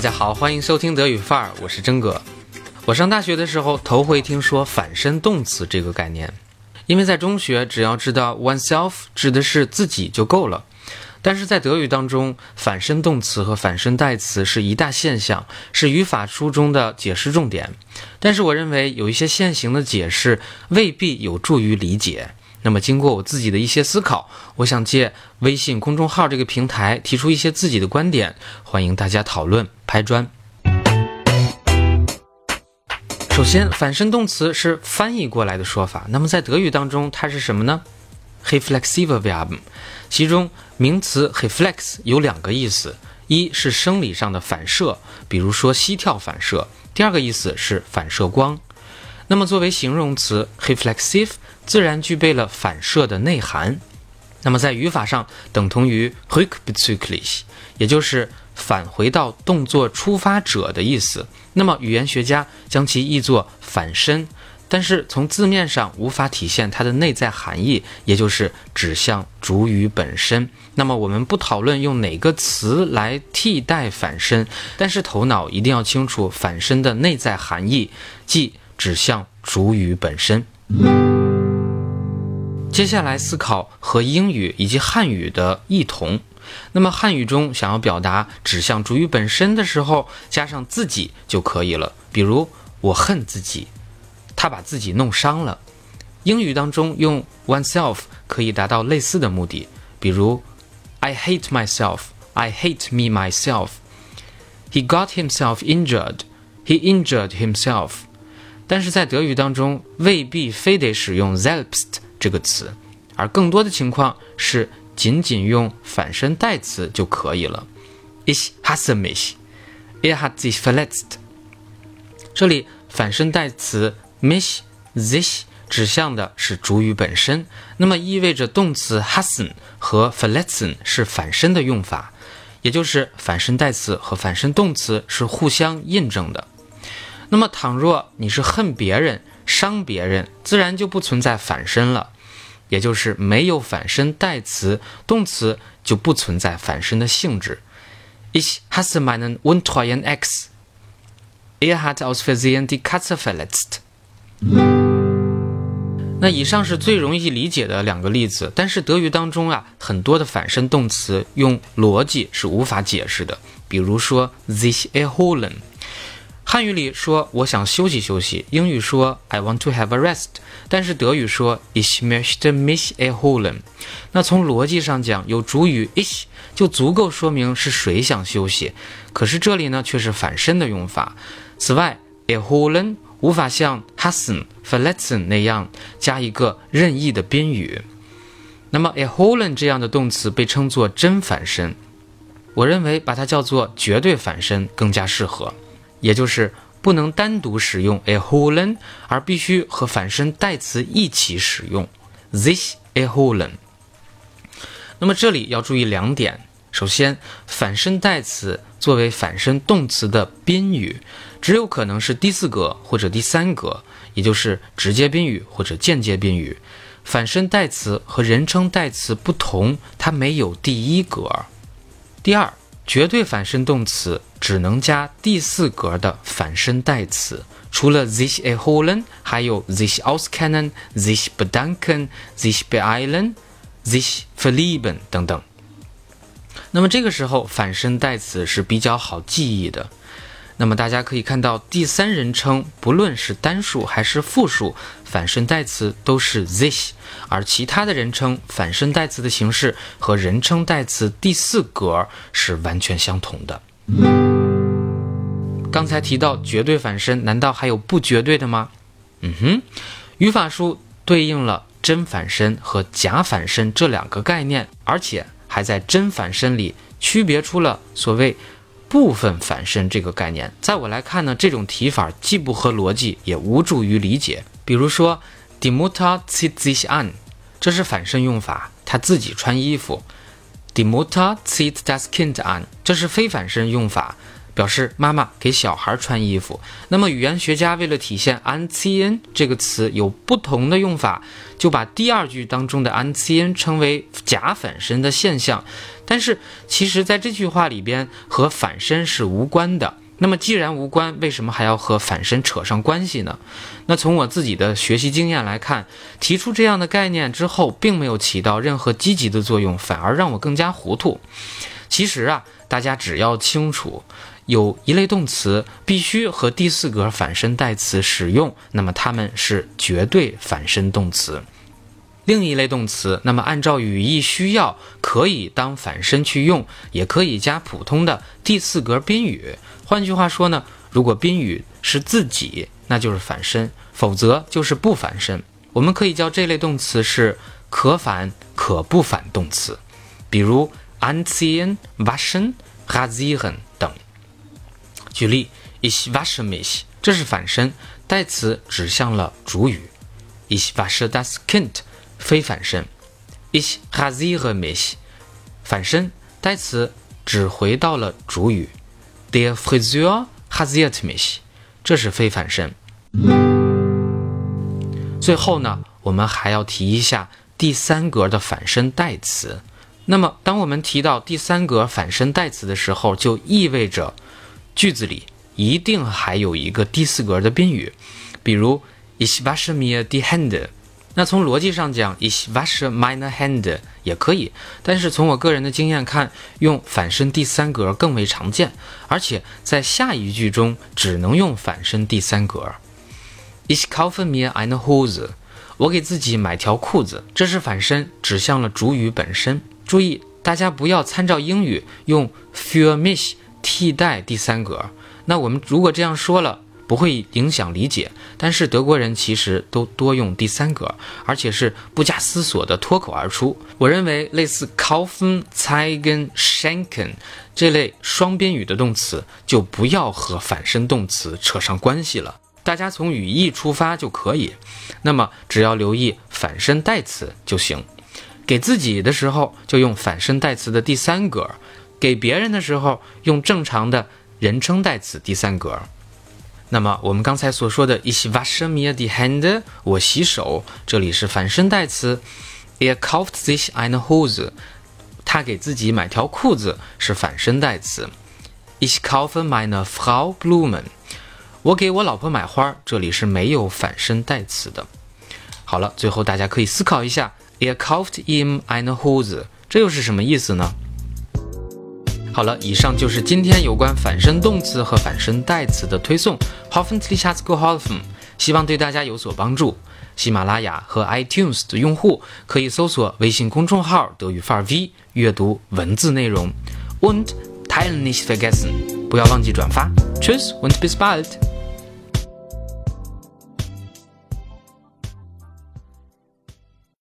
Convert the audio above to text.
大家好，欢迎收听德语范儿，我是真哥。我上大学的时候头回听说反身动词这个概念，因为在中学只要知道 oneself 指的是自己就够了。但是在德语当中，反身动词和反身代词是一大现象，是语法书中的解释重点。但是我认为有一些现行的解释未必有助于理解。那么经过我自己的一些思考，我想借微信公众号这个平台提出一些自己的观点，欢迎大家讨论拍砖。首先，反身动词是翻译过来的说法，那么在德语当中它是什么呢？reflexive verb，其中名词 reflex 有两个意思，一是生理上的反射，比如说膝跳反射；第二个意思是反射光。那么作为形容词 reflexive，自然具备了反射的内涵。那么在语法上等同于 h ü c k b e z ü g l i c h 也就是返回到动作出发者的意思。那么语言学家将其译作反身，但是从字面上无法体现它的内在含义，也就是指向主语本身。那么我们不讨论用哪个词来替代反身，但是头脑一定要清楚反身的内在含义，即指向主语本身。接下来思考和英语以及汉语的异同。那么汉语中想要表达指向主语本身的时候，加上自己就可以了。比如我恨自己，他把自己弄伤了。英语当中用 oneself 可以达到类似的目的。比如 I hate myself, I hate me myself. He got himself injured, he injured himself. 但是在德语当中未必非得使用 selbst 这个词，而更多的情况是。仅仅用反身代词就可以了。Ich hasse mich. Er hat sich verletzt. 这里反身代词 mich, sich 指向的是主语本身，那么意味着动词 hassen 和 verletzen 是反身的用法，也就是反身代词和反身动词是互相印证的。那么倘若你是恨别人、伤别人，自然就不存在反身了。也就是没有反身代词，动词就不存在反身的性质。Ich hasse meinen untreuen Ex. Er hat aus Versehen die Katze verletzt. 那以上是最容易理解的两个例子，但是德语当中啊，很多的反身动词用逻辑是无法解释的。比如说 sich erholen。汉语里说我想休息休息，英语说 I want to have a rest，但是德语说 Ich möchte mich erholen。那从逻辑上讲，有主语 ich 就足够说明是谁想休息，可是这里呢却是反身的用法。此外，erholen 无法像 hassen、verletzen 那样加一个任意的宾语。那么 erholen 这样的动词被称作真反身，我认为把它叫做绝对反身更加适合。也就是不能单独使用 a h o l e n 而必须和反身代词一起使用 this a h o l e n。那么这里要注意两点：首先，反身代词作为反身动词的宾语，只有可能是第四格或者第三格，也就是直接宾语或者间接宾语。反身代词和人称代词不同，它没有第一格。第二。绝对反身动词只能加第四格的反身代词，除了 this a hole in 还有 sich auskennen，sich bedanken，sich beeilen，sich verlieben 等等。那么这个时候反身代词是比较好记忆的。那么大家可以看到，第三人称不论是单数还是复数，反身代词都是 this，而其他的人称反身代词的形式和人称代词第四格是完全相同的。刚才提到绝对反身，难道还有不绝对的吗？嗯哼，语法书对应了真反身和假反身这两个概念，而且还在真反身里区别出了所谓。部分反身这个概念，在我来看呢，这种提法既不合逻辑，也无助于理解。比如说，die Mutter zieht sich an，这是反身用法，他自己穿衣服；Demuta seit das Kind an，这是非反身用法，表示妈妈给小孩穿衣服。那么语言学家为了体现 anten 这个词有不同的用法，就把第二句当中的 anten 称为假反身的现象。但是其实在这句话里边和反身是无关的。那么既然无关，为什么还要和反身扯上关系呢？那从我自己的学习经验来看，提出这样的概念之后，并没有起到任何积极的作用，反而让我更加糊涂。其实啊，大家只要清楚，有一类动词必须和第四格反身代词使用，那么它们是绝对反身动词。另一类动词，那么按照语义需要，可以当反身去用，也可以加普通的第四格宾语。换句话说呢，如果宾语是自己，那就是反身；否则就是不反身。我们可以叫这类动词是可反可不反动词，比如 anziehen、waschen、rasieren。举例，Ich wasche mich，这是反身，代词指向了主语；Ich wasche das Kind，非反身；Ich rasiere mich，反身，代词指回到了主语。Der Friseur rasiert mich，这是非反身。最后呢，我们还要提一下第三格的反身代词。那么，当我们提到第三格反身代词的时候，就意味着句子里一定还有一个第四格的宾语，比如 Ich wasche mir die Hände。那从逻辑上讲，ich wasche meine Hände 也可以，但是从我个人的经验看，用反身第三格更为常见，而且在下一句中只能用反身第三格。Ich kaufe mir eine Hose，我给自己买条裤子，这是反身，指向了主语本身。注意，大家不要参照英语用 für mich 替代第三格。那我们如果这样说了。不会影响理解，但是德国人其实都多用第三格，而且是不加思索的脱口而出。我认为类似 kaufen、zeigen、schenken 这类双宾语的动词就不要和反身动词扯上关系了，大家从语义出发就可以。那么只要留意反身代词就行。给自己的时候就用反身代词的第三格，给别人的时候用正常的人称代词第三格。那么我们刚才所说的 Ich wasche mir die Hände，我洗手，这里是反身代词。Er kauft sich eine Hose，他给自己买条裤子是反身代词。Ich kaufe meine Frau Blumen，我给我老婆买花，这里是没有反身代词的。好了，最后大家可以思考一下，Er kauft ihm eine Hose，这又是什么意思呢？好了，以上就是今天有关反身动词和反身代词的推送。Hoffentlich hat's geholfen，希望对大家有所帮助。喜马拉雅和 iTunes 的用户可以搜索微信公众号“德语范儿 V”，阅读文字内容。Und teilen nicht vergessen，不要忘记转发。Tschüss und bis bald。